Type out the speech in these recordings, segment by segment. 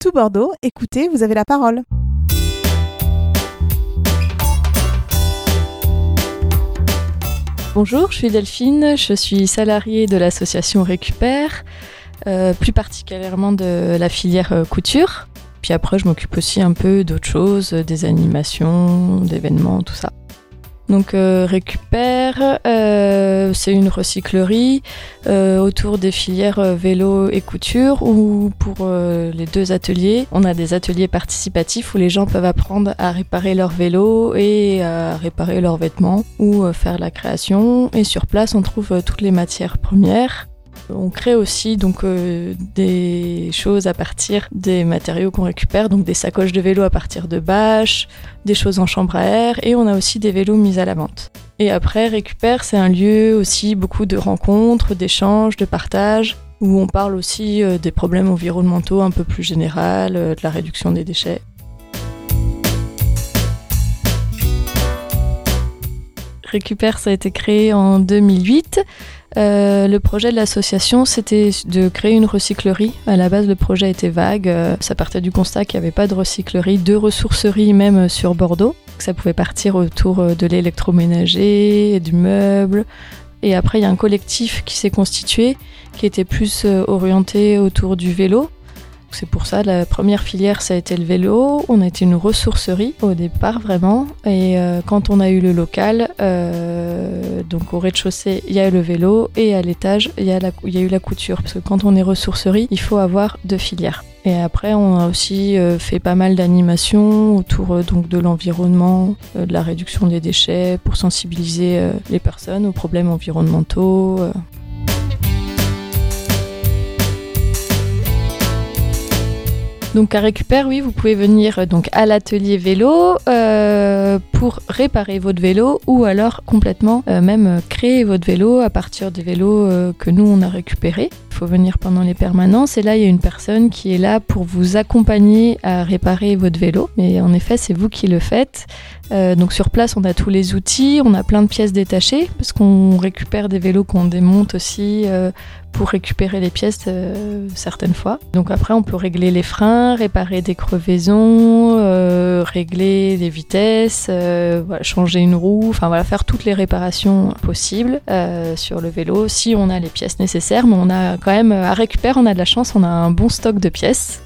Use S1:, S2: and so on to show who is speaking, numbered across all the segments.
S1: tout Bordeaux. Écoutez, vous avez la parole.
S2: Bonjour, je suis Delphine, je suis salariée de l'association Récupère, euh, plus particulièrement de la filière euh, couture. Puis après, je m'occupe aussi un peu d'autres choses, des animations, d'événements, tout ça. Donc euh, Récupère, euh, c'est une recyclerie euh, autour des filières vélo et couture où pour les deux ateliers, on a des ateliers participatifs où les gens peuvent apprendre à réparer leur vélo et à réparer leurs vêtements ou faire la création. Et sur place, on trouve toutes les matières premières on crée aussi donc euh, des choses à partir des matériaux qu'on récupère, donc des sacoches de vélo à partir de bâches, des choses en chambre à air, et on a aussi des vélos mis à la vente. Et après, récupère, c'est un lieu aussi beaucoup de rencontres, d'échanges, de partage, où on parle aussi euh, des problèmes environnementaux un peu plus général, euh, de la réduction des déchets. Récupère, ça a été créé en 2008 euh, le projet de l'association, c'était de créer une recyclerie. À la base, le projet était vague. Euh, ça partait du constat qu'il n'y avait pas de recyclerie, de ressourcerie même sur Bordeaux. Ça pouvait partir autour euh, de l'électroménager, du meuble. Et après, il y a un collectif qui s'est constitué, qui était plus orienté autour du vélo. C'est pour ça, la première filière, ça a été le vélo. On a été une ressourcerie au départ, vraiment. Et euh, quand on a eu le local, euh, donc au rez-de-chaussée, il y a eu le vélo et à l'étage, il y, a eu la couture. Parce que quand on est ressourcerie, il faut avoir deux filières. Et après, on a aussi euh, fait pas mal d'animations autour donc de l'environnement, de la réduction des déchets, pour sensibiliser les personnes aux problèmes environnementaux. Donc à récupère, oui, vous pouvez venir euh, donc à l'atelier vélo euh, pour réparer votre vélo ou alors complètement euh, même créer votre vélo à partir des vélos que nous on a récupérés. Faut venir pendant les permanences et là il y a une personne qui est là pour vous accompagner à réparer votre vélo. Mais en effet, c'est vous qui le faites. donc sur place, on a tous les outils, on a plein de pièces détachées parce qu'on récupère des vélos qu'on démonte aussi pour récupérer les pièces euh, certaines fois. Donc après, on peut régler les freins, réparer des crevaisons, euh, régler les vitesses, euh, changer une roue, enfin voilà, faire toutes les réparations possibles sur le vélo si on a les pièces nécessaires. Mais on a quand même à récupérer, on a de la chance, on a un bon stock de pièces.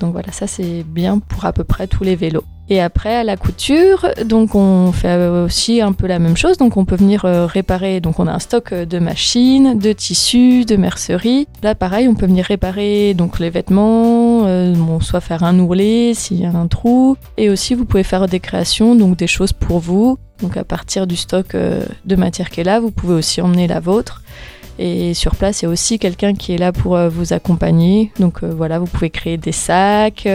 S2: donc voilà, ça c'est bien pour à peu près tous les vélos. Et après, à la couture, donc on fait aussi un peu la même chose. Donc on peut venir euh, réparer. Donc on a un stock de machines, de tissus, de mercerie. Là, pareil, on peut venir réparer donc les vêtements, euh, soit faire un ourlet s'il y a un trou. Et aussi, vous pouvez faire des créations, donc des choses pour vous. Donc à partir du stock euh, de matière qui est là, vous pouvez aussi emmener la vôtre. Et sur place, il y a aussi quelqu'un qui est là pour vous accompagner. Donc voilà, vous pouvez créer des sacs,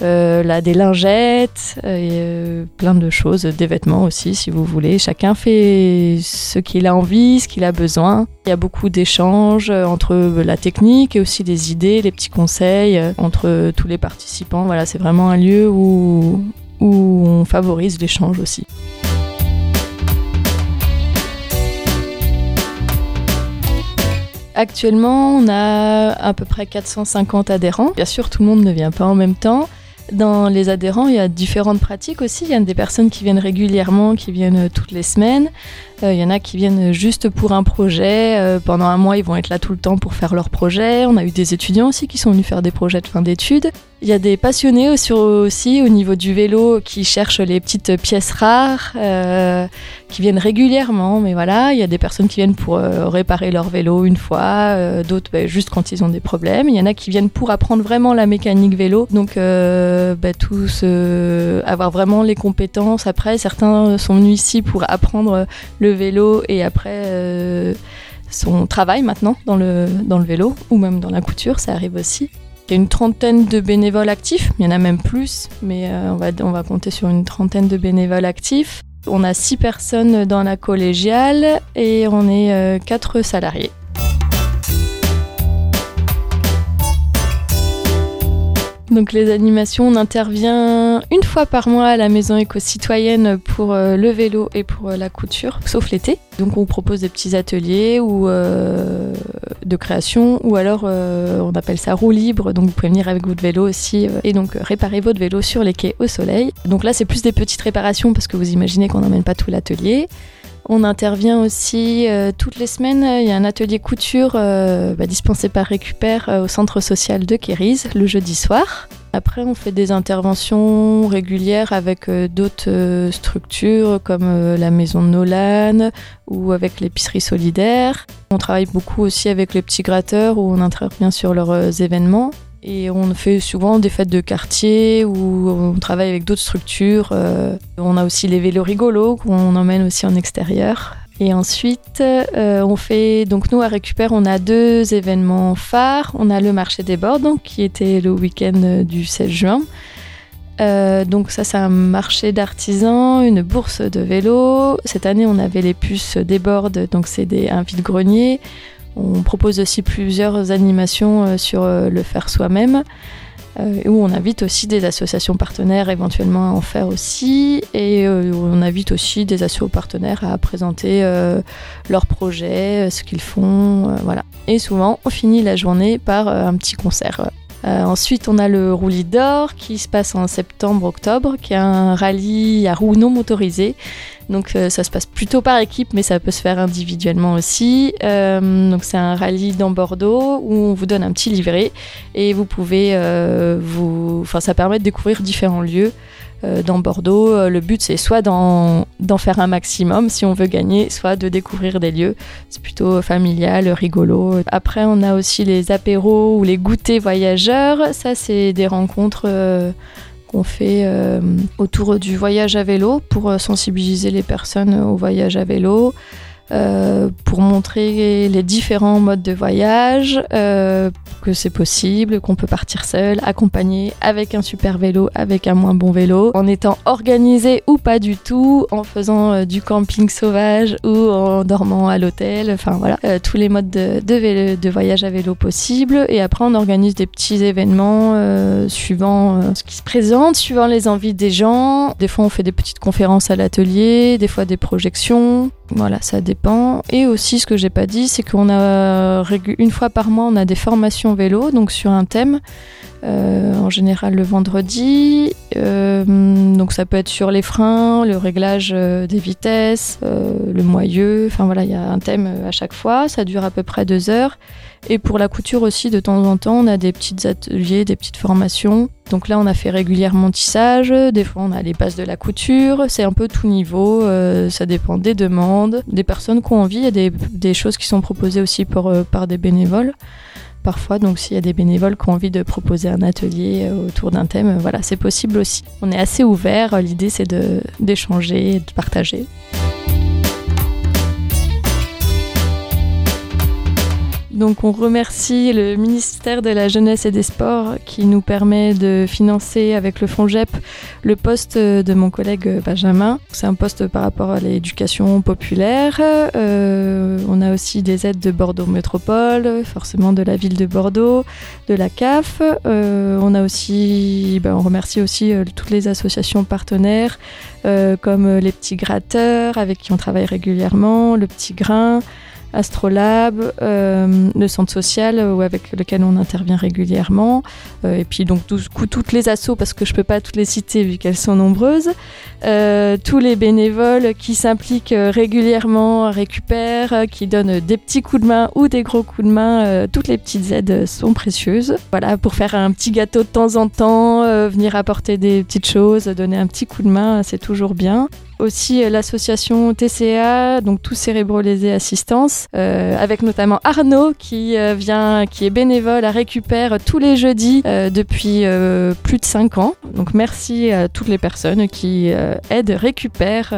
S2: euh, là, des lingettes, euh, plein de choses, des vêtements aussi, si vous voulez. Chacun fait ce qu'il a envie, ce qu'il a besoin. Il y a beaucoup d'échanges entre la technique et aussi des idées, des petits conseils entre tous les participants. Voilà, c'est vraiment un lieu où, où on favorise l'échange aussi. Actuellement, on a à peu près 450 adhérents. Bien sûr, tout le monde ne vient pas en même temps. Dans les adhérents, il y a différentes pratiques aussi. Il y a des personnes qui viennent régulièrement, qui viennent toutes les semaines. Euh, il y en a qui viennent juste pour un projet. Euh, pendant un mois, ils vont être là tout le temps pour faire leur projet. On a eu des étudiants aussi qui sont venus faire des projets de fin d'études. Il y a des passionnés aussi, aussi, au niveau du vélo qui cherchent les petites pièces rares, euh, qui viennent régulièrement. Mais voilà, il y a des personnes qui viennent pour réparer leur vélo une fois, d'autres bah, juste quand ils ont des problèmes. Il y en a qui viennent pour apprendre vraiment la mécanique vélo. Donc bah, tous avoir vraiment les compétences. Après, certains sont venus ici pour apprendre le vélo et après euh, son travail maintenant dans le, dans le vélo ou même dans la couture, ça arrive aussi. Il y a une trentaine de bénévoles actifs, il y en a même plus, mais euh, on, va, on va compter sur une trentaine de bénévoles actifs. On a six personnes dans la collégiale et on est euh, quatre salariés. Donc les animations, on intervient une fois par mois à la maison éco-citoyenne pour euh, le vélo et pour euh, la couture, sauf l'été. Donc on propose des petits ateliers ou euh, de création ou alors on appelle ça roue libre. Donc vous pouvez venir avec votre vélo aussi et donc réparer votre vélo sur les quais au soleil. Donc là c'est plus des petites réparations parce que vous imaginez qu'on n'emmène pas tout l'atelier. On intervient aussi toutes les semaines. Il y a un atelier couture bah, dispensé par Récupère au centre social de Kéris le jeudi soir. Après, on fait des interventions régulières avec euh, d'autres euh, structures comme euh, la maison Nolan ou avec l'épicerie solidaire. On travaille beaucoup aussi avec les petits gratteurs où on intervient sur leurs événements. Et on fait souvent des fêtes de quartier où on travaille avec d'autres structures. on a aussi les vélos rigolos qu'on emmène aussi en extérieur. Et ensuite, euh, on fait donc nous à Récupère, on a deux événements phares. On a le marché des bords, donc qui était le week-end du 16 juin. Euh, donc ça, c'est un marché d'artisans, une bourse de vélo. Cette année, on avait les puces des bords, donc c'est un vide-grenier. On propose aussi plusieurs animations euh, sur le faire soi-même. Euh, où on invite aussi des associations partenaires éventuellement à en faire aussi, et euh, on invite aussi des associations partenaires à présenter euh, leurs projets, ce qu'ils font, voilà. Et souvent, on finit la journée par un petit concert. Ensuite, on a le roulis d'or qui se passe en septembre-octobre, qui est un rallye à roues non motorisées donc euh, ça se passe plutôt par équipe, mais ça peut se faire individuellement aussi. Euh, donc c'est un rallye dans Bordeaux où on vous donne un petit livret et vous pouvez euh, vous, enfin ça permet de découvrir différents lieux dans Bordeaux. Le but, c'est soit d'en faire un maximum si on veut gagner, soit de découvrir des lieux. C'est plutôt familial, rigolo. Après, on a aussi les apéros ou les goûters voyageurs. Ça, c'est des rencontres qu'on fait euh, autour du voyage à vélo pour euh, sensibiliser les personnes au voyage à vélo. Euh, pour montrer les différents modes de voyage, euh, que c'est possible, qu'on peut partir seul, accompagné, avec un super vélo, avec un moins bon vélo, en étant organisé ou pas du tout, en faisant euh, du camping sauvage ou en dormant à l'hôtel, enfin voilà, tous les modes de, de, voyage à vélo possibles. Et après, on organise des petits événements suivant ce qui se présente, suivant les envies des gens. Des fois, on fait des petites conférences à l'atelier, des fois des projections. Voilà, ça dépend. Et aussi, ce que j'ai pas dit, c'est qu'on a une fois par mois, on a des formations vélo, donc sur un thème. Euh, en général le vendredi. Euh, donc ça peut être sur les freins, le réglage euh, des vitesses, le moyeu. Enfin voilà, il y a un thème à chaque fois. Ça dure à peu près deux heures. Et pour la couture aussi, de temps en temps, on a des petits ateliers, des petites formations. Donc là, on a fait régulièrement tissage. Des fois, on a les bases de la couture. C'est un peu tout niveau. ça dépend des demandes, des personnes qui ont envie. Il y a des, choses qui sont proposées aussi par, par des bénévoles parfois. Donc s'il y a des bénévoles qui ont envie de proposer un atelier euh, autour d'un thème, euh, voilà, c'est possible aussi. On est assez ouvert. L'idée c'est d'échanger, de partager. Donc on remercie le ministère de la Jeunesse et des Sports qui nous permet de financer avec le fonds GEP le poste de mon collègue Benjamin. C'est un poste par rapport à l'éducation populaire. Euh, on a aussi des aides de Bordeaux Métropole, forcément de la ville de Bordeaux, de la CAF. Euh, on a aussi, ben, remercie aussi euh, toutes les associations partenaires comme les petits gratteurs avec qui on travaille régulièrement, le petit grain. Astrolab, euh, le centre social euh, avec lequel on intervient régulièrement, euh, et puis donc toutes les assos parce que je peux pas toutes les citer vu qu'elles sont nombreuses, tous les bénévoles qui s'impliquent régulièrement, récupèrent, qui donnent des petits coups de main ou des gros coups de main, toutes les petites aides sont précieuses. Voilà, pour faire un petit gâteau de temps en temps, venir apporter des petites choses, donner un petit coup de main, c'est toujours bien aussi euh, l'association TCA, donc Tout Cérébrolésé Assistance, euh, avec notamment Arnaud qui euh, vient, qui est bénévole à Récupère tous les jeudis depuis plus de 5 ans. Donc merci à toutes les personnes qui aident Récupère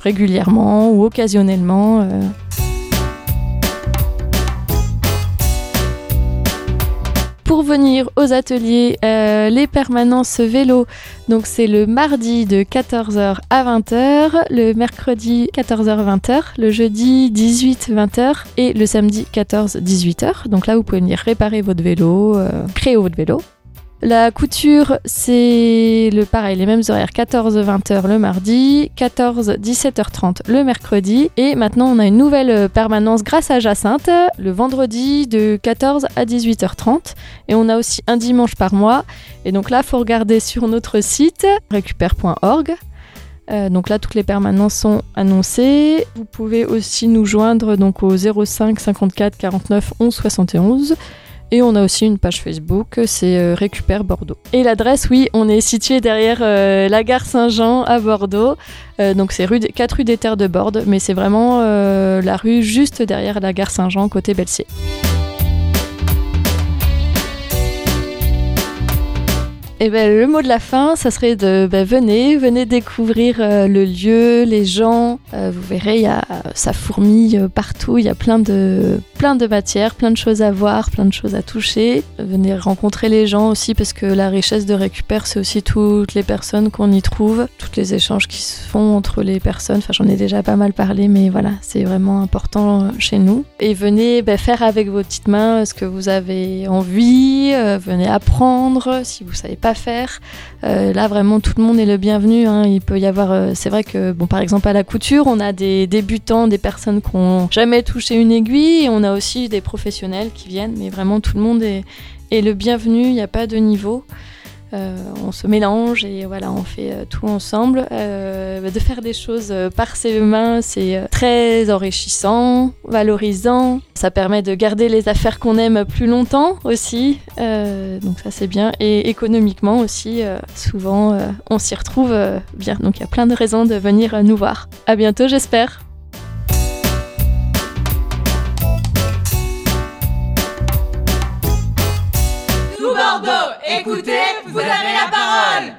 S2: régulièrement ou occasionnellement. Pour venir aux ateliers, euh, les permanences vélo, donc c'est le mardi de 14h à 20h, le mercredi 14h-20h, le jeudi 18-20h et le samedi 14-18h. Donc là, vous pouvez venir réparer votre vélo, euh, créer votre vélo. La couture, c'est le pareil, les mêmes horaires 14-20h le mardi, 14-17h30 le mercredi. Et maintenant, on a une nouvelle permanence grâce à Jacinthe, le vendredi de 14 à 18h30. Et on a aussi un dimanche par mois. Et donc là, il faut regarder sur notre site récupère.org. Euh, donc là, toutes les permanences sont annoncées. Vous pouvez aussi nous joindre donc au 05 54 49 11 71. Et on a aussi une page Facebook, c'est euh, Récupère Bordeaux. Et l'adresse, oui, on est situé derrière euh, la gare Saint-Jean à Bordeaux. donc c'est rue 4 rue des Terres de Borde, mais c'est vraiment la rue juste derrière la gare Saint-Jean, côté Belsier. Et eh ben, le mot de la fin, ça serait de ben, venez, venez découvrir euh, le lieu, les gens. Euh, vous verrez, y a, ça fourmille euh, partout. Il y a plein de, plein de matières, plein de choses à voir, plein de choses à toucher. Venez rencontrer les gens aussi parce que la richesse de Récupère, c'est aussi toutes les personnes qu'on y trouve, tous les échanges qui se font entre les personnes. Enfin, j'en ai déjà pas mal parlé, mais voilà, c'est vraiment important chez nous. Et venez ben, faire avec vos petites mains ce que vous avez envie. venez apprendre si vous savez pas faire. Euh, là, vraiment, tout le monde est le bienvenu. Hein. Il peut y avoir, euh, c'est vrai que, par exemple, à la couture, on a des débutants, des personnes qui n'ont jamais touché une aiguille, on a aussi des professionnels qui viennent, mais vraiment, tout le monde est, est le bienvenu. Il n'y a pas de niveau. Euh, on se mélange et voilà, on fait euh, tout ensemble. Euh, de faire des choses par ses mains, c'est très enrichissant, valorisant. Ça permet de garder les affaires qu'on aime plus longtemps aussi. donc ça c'est bien. Et économiquement aussi, souvent on s'y retrouve bien. Donc il y a plein de raisons de venir nous voir. À bientôt j'espère.
S3: Écoutez, vous avez la parole.